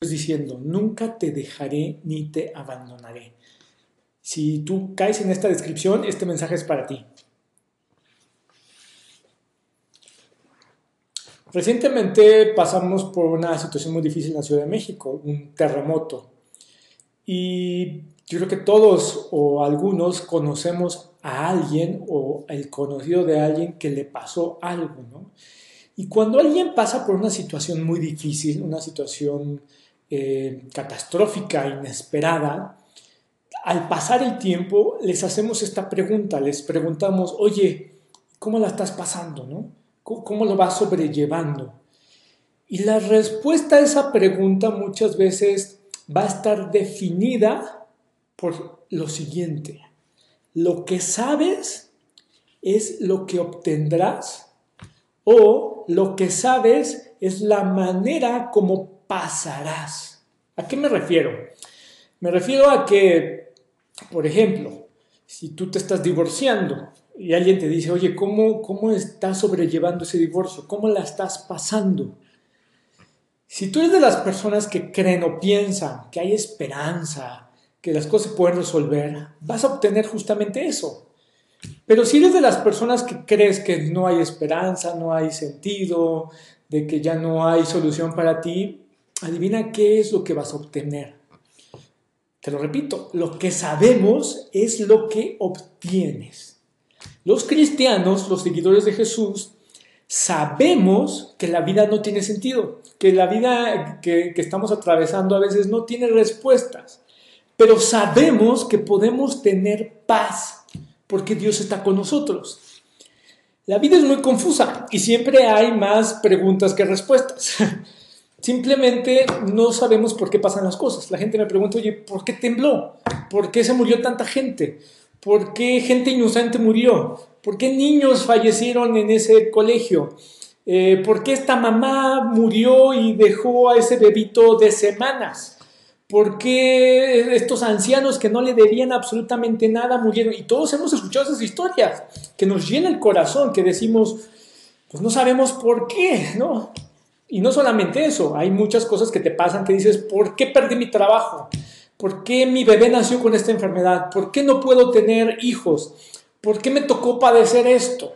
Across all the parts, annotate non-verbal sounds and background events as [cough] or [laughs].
diciendo, nunca te dejaré ni te abandonaré. Si tú caes en esta descripción, este mensaje es para ti. Recientemente pasamos por una situación muy difícil en la Ciudad de México, un terremoto. Y yo creo que todos o algunos conocemos a alguien o el conocido de alguien que le pasó algo, ¿no? Y cuando alguien pasa por una situación muy difícil, una situación eh, catastrófica, inesperada, al pasar el tiempo les hacemos esta pregunta, les preguntamos, oye, ¿cómo la estás pasando? ¿no? ¿Cómo lo vas sobrellevando? Y la respuesta a esa pregunta muchas veces va a estar definida por lo siguiente. Lo que sabes es lo que obtendrás o lo que sabes es la manera como pasarás. ¿A qué me refiero? Me refiero a que, por ejemplo, si tú te estás divorciando y alguien te dice, oye, ¿cómo, cómo estás sobrellevando ese divorcio? ¿Cómo la estás pasando? Si tú eres de las personas que creen o piensan que hay esperanza, que las cosas se pueden resolver, vas a obtener justamente eso. Pero si eres de las personas que crees que no hay esperanza, no hay sentido, de que ya no hay solución para ti, adivina qué es lo que vas a obtener. Te lo repito, lo que sabemos es lo que obtienes. Los cristianos, los seguidores de Jesús, sabemos que la vida no tiene sentido, que la vida que, estamos atravesando a veces no tiene respuestas, pero sabemos que podemos tener paz porque Dios está con nosotros. La vida es muy confusa y siempre hay más preguntas que respuestas. [laughs] Simplemente no sabemos por qué pasan las cosas. La gente me pregunta, oye, ¿por qué tembló? ¿Por qué se murió tanta gente? ¿Por qué gente inocente murió? ¿Por qué niños fallecieron en ese colegio? Eh, ¿Por qué esta mamá murió y dejó a ese bebito de semanas? ¿Por qué estos ancianos que no le debían absolutamente nada murieron? Y todos hemos escuchado esas historias que nos llena el corazón, que decimos, pues no sabemos por qué, ¿no? Y no solamente eso, hay muchas cosas que te pasan que dices, ¿por qué perdí mi trabajo? ¿Por qué mi bebé nació con esta enfermedad? ¿Por qué no puedo tener hijos? ¿Por qué me tocó padecer esto?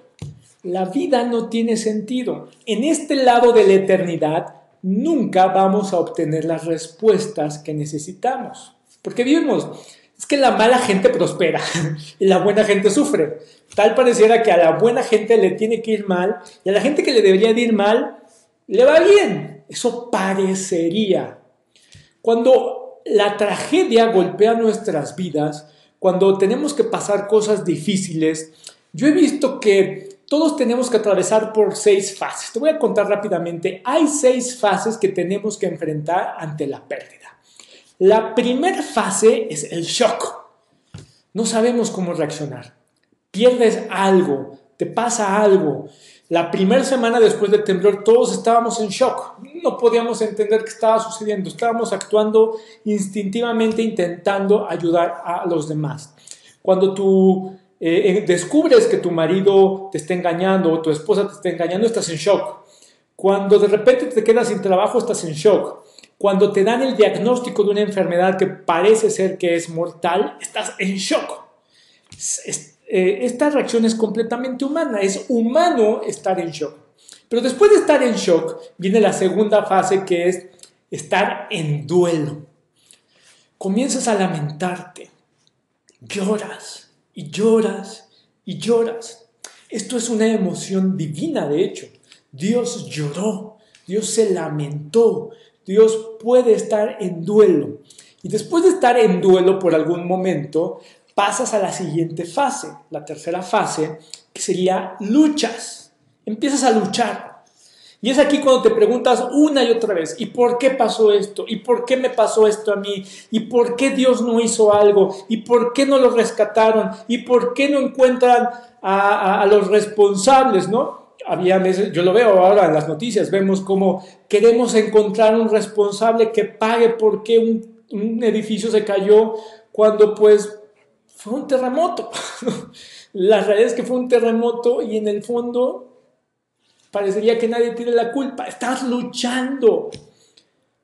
La vida no tiene sentido. En este lado de la eternidad nunca vamos a obtener las respuestas que necesitamos. Porque vivimos, es que la mala gente prospera [laughs] y la buena gente sufre. Tal pareciera que a la buena gente le tiene que ir mal y a la gente que le debería de ir mal le va bien. Eso parecería. Cuando la tragedia golpea nuestras vidas, cuando tenemos que pasar cosas difíciles, yo he visto que todos tenemos que atravesar por seis fases. Te voy a contar rápidamente. Hay seis fases que tenemos que enfrentar ante la pérdida. La primera fase es el shock. No sabemos cómo reaccionar. Pierdes algo, te pasa algo, la primera semana después del temblor todos estábamos en shock, no podíamos entender qué estaba sucediendo, estábamos actuando instintivamente intentando ayudar a los demás. Cuando tú eh, eh, descubres que tu marido te está engañando o tu esposa te está engañando, estás en shock. Cuando de repente te quedas sin trabajo, estás en shock. Cuando te dan el diagnóstico de una enfermedad que parece ser que es mortal, estás en shock. Eh, esta reacción es completamente humana, es humano estar en shock. Pero después de estar en shock, viene la segunda fase que es estar en duelo. Comienzas a lamentarte, lloras y lloras y lloras. Esto es una emoción divina, de hecho. Dios lloró, Dios se lamentó, Dios puede estar en duelo. Y después de estar en duelo por algún momento, pasas a la siguiente fase, la tercera fase, que sería luchas. Empiezas a luchar. Y es aquí cuando te preguntas una y otra vez, ¿y por qué pasó esto? ¿Y por qué me pasó esto a mí? ¿Y por qué Dios no hizo algo? ¿Y por qué no lo rescataron? ¿Y por qué no encuentran a, los responsables? ¿no? Había veces, yo lo veo ahora en las noticias, vemos cómo queremos encontrar un responsable que pague porque un, un edificio se cayó cuando pues fue un terremoto. [laughs] la realidad es que fue un terremoto y en el fondo parecería que nadie tiene la culpa. Estás luchando.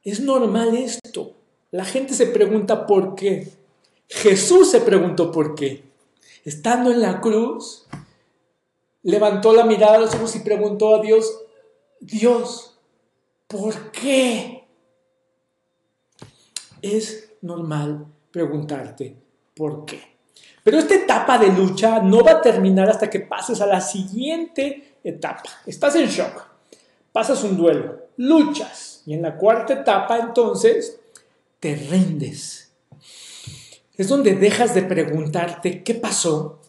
Es normal esto. La gente se pregunta por qué. Jesús se preguntó por qué. Estando en la cruz, levantó la mirada a los ojos y preguntó a Dios, Dios, ¿por qué? Es normal preguntarte por qué. Pero esta etapa de lucha no va a terminar hasta que pases a la siguiente etapa. Estás en shock, pasas un duelo, luchas y en la cuarta etapa entonces te rindes. Es donde dejas de preguntarte qué pasó,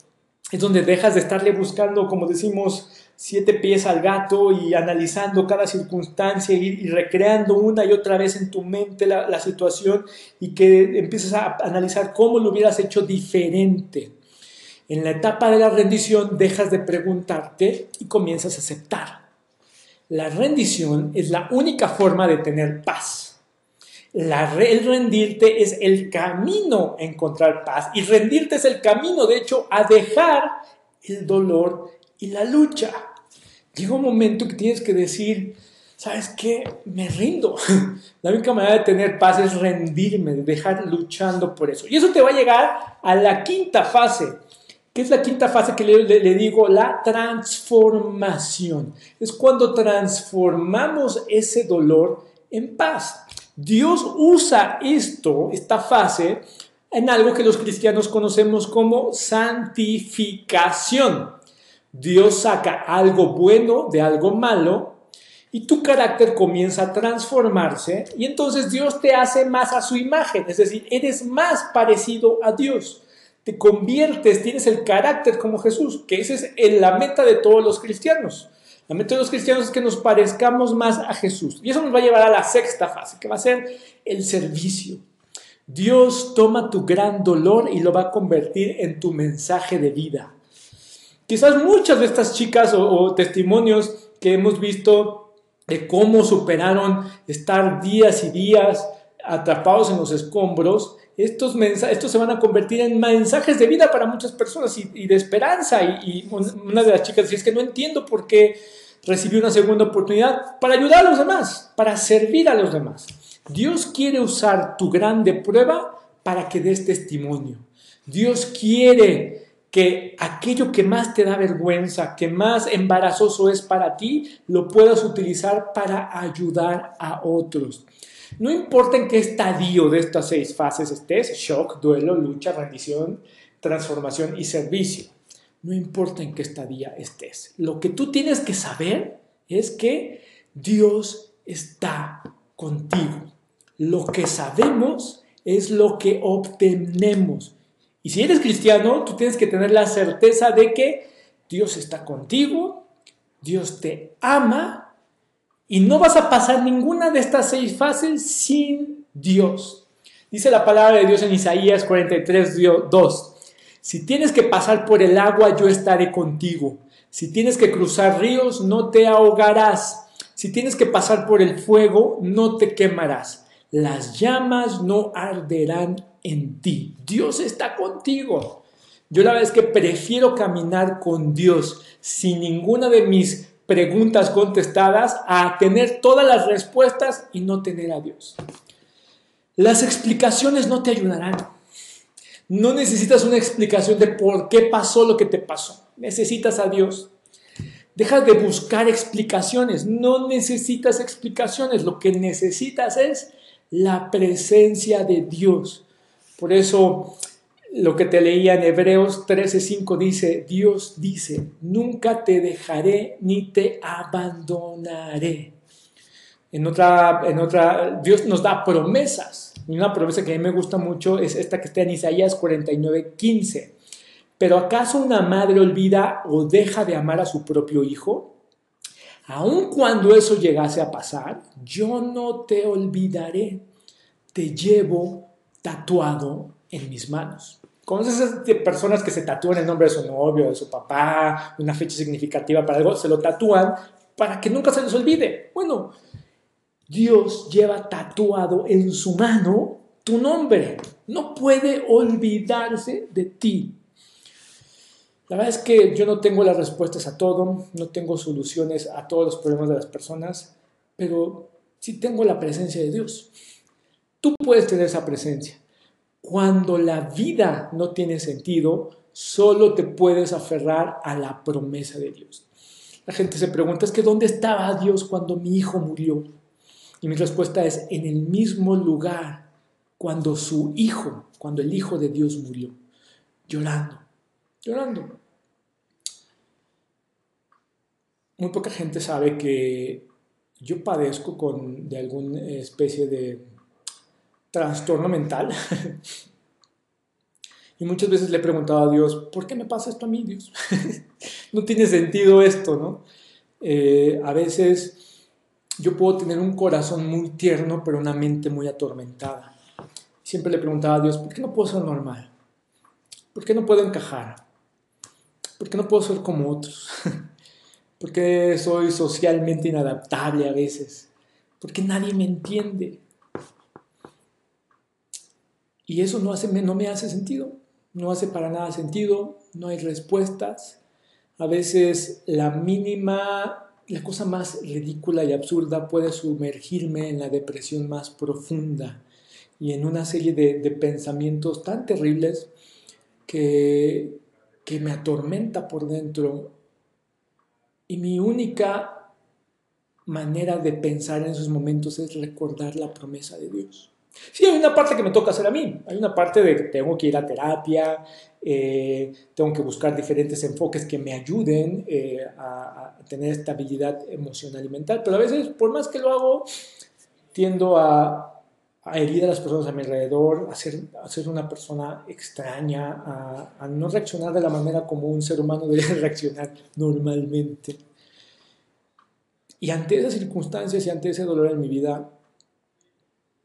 es donde dejas de estarle buscando, como decimos, siete pies al gato y analizando cada circunstancia y, recreando una y otra vez en tu mente la, situación y que empiezas a analizar cómo lo hubieras hecho diferente. En la etapa de la rendición dejas de preguntarte y comienzas a aceptar. La rendición es la única forma de tener paz. La, el rendirte es el camino a encontrar paz y rendirte es el camino, de hecho, a dejar el dolor y la lucha. Llega un momento que tienes que decir, ¿sabes qué? Me rindo. [laughs] La única manera de tener paz es rendirme, dejar luchando por eso. Y eso te va a llegar a la quinta fase. ¿Qué es la quinta fase que le, le, digo? La transformación. Es cuando transformamos ese dolor en paz. Dios usa esto, esta fase, en algo que los cristianos conocemos como santificación. Dios saca algo bueno de algo malo y tu carácter comienza a transformarse y entonces Dios te hace más a su imagen, es decir, eres más parecido a Dios. Te conviertes, tienes el carácter como Jesús, que esa es la meta de todos los cristianos. La meta de los cristianos es que nos parezcamos más a Jesús. Y eso nos va a llevar a la sexta fase, que va a ser el servicio. Dios toma tu gran dolor y lo va a convertir en tu mensaje de vida. Quizás muchas de estas chicas o, testimonios que hemos visto de cómo superaron estar días y días atrapados en los escombros, estos, estos se van a convertir en mensajes de vida para muchas personas y, de esperanza. Y, y, una de las chicas decía, es que no entiendo por qué recibí una segunda oportunidad para ayudar a los demás, para servir a los demás. Dios quiere usar tu grande prueba para que des testimonio. Dios quiere que aquello que más te da vergüenza, que más embarazoso es para ti, lo puedas utilizar para ayudar a otros. No importa en qué estadio de estas seis fases estés, shock, duelo, lucha, rendición, transformación y servicio no importa en qué estadía estés. Lo que tú tienes que saber es que Dios está contigo. Lo que sabemos es lo que obtenemos. Y si eres cristiano, tú tienes que tener la certeza de que Dios está contigo, Dios te ama y no vas a pasar ninguna de estas seis fases sin Dios. Dice la palabra de Dios en Isaías 43, 2. Si tienes que pasar por el agua, yo estaré contigo. Si tienes que cruzar ríos, no te ahogarás. Si tienes que pasar por el fuego, no te quemarás. Las llamas no arderán en ti. Dios está contigo. Yo la verdad es que prefiero caminar con Dios sin ninguna de mis preguntas contestadas a tener todas las respuestas y no tener a Dios. Las explicaciones no te ayudarán. No necesitas una explicación de por qué pasó lo que te pasó. Necesitas a Dios. Deja de buscar explicaciones. No necesitas explicaciones. Lo que necesitas es la presencia de Dios. Por eso lo que te leía en Hebreos 13:5 dice, Dios dice, nunca te dejaré ni te abandonaré. En otra, en otra, Dios nos da promesas. Y una promesa que a mí me gusta mucho es esta que está en Isaías 49, 15. Pero ¿acaso una madre olvida o deja de amar a su propio hijo? Aun cuando eso llegase a pasar, yo no te olvidaré. Te llevo tatuado en mis manos. ¿Conoces esas personas que se tatúan el nombre de su novio, de su papá, una fecha significativa para algo? Se lo tatúan para que nunca se les olvide. Bueno, Dios lleva tatuado en su mano tu nombre. No puede olvidarse de ti. La verdad es que yo no tengo las respuestas a todo, no tengo soluciones a todos los problemas de las personas, pero si tengo la presencia de Dios. Tú puedes tener esa presencia. Cuando la vida no tiene sentido, solo te puedes aferrar a la promesa de Dios. La gente se pregunta, es que ¿dónde estaba Dios cuando mi hijo murió? Y mi respuesta es, en el mismo lugar cuando su hijo, cuando el hijo de Dios murió, llorando, llorando. Muy poca gente sabe que yo padezco con, de alguna especie de trastorno mental. [laughs] y muchas veces le he preguntado a Dios, ¿por qué me pasa esto a mí, Dios? [laughs] no tiene sentido esto, ¿no? Eh, a veces yo puedo tener un corazón muy tierno, pero una mente muy atormentada. Siempre le preguntaba a Dios, ¿por qué no puedo ser normal? ¿Por qué no puedo encajar? ¿Por qué no puedo ser como otros? [laughs] ¿Por qué soy socialmente inadaptable a veces? ¿Por qué nadie me entiende? Y eso no, me hace sentido, no hace para nada sentido, no hay respuestas. A veces la mínima, la cosa más ridícula y absurda puede sumergirme en la depresión más profunda y en una serie de pensamientos tan terribles que, que me atormenta por dentro y mi única manera de pensar en esos momentos es recordar la promesa de Dios. Sí, hay una parte que me toca hacer a mí. Hay una parte de que tengo que ir a terapia, eh, tengo que buscar diferentes enfoques que me ayuden eh, a, a, tener estabilidad emocional y mental. Pero a veces, por más que lo hago, tiendo a, a herir a las personas a mi alrededor, a ser, una persona extraña, a, a, no reaccionar de la manera como un ser humano [laughs] debería reaccionar normalmente. Y ante esas circunstancias y ante ese dolor en mi vida,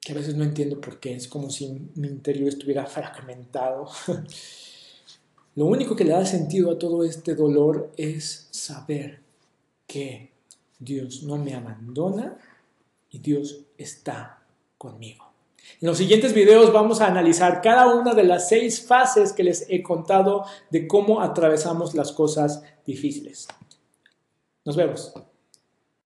que a veces no entiendo por qué, es como si mi interior estuviera fragmentado. [laughs] Lo único que le da sentido a todo este dolor es saber que Dios no me abandona y Dios está conmigo. En los siguientes videos vamos a analizar cada una de las seis fases que les he contado de cómo atravesamos las cosas difíciles. Nos vemos.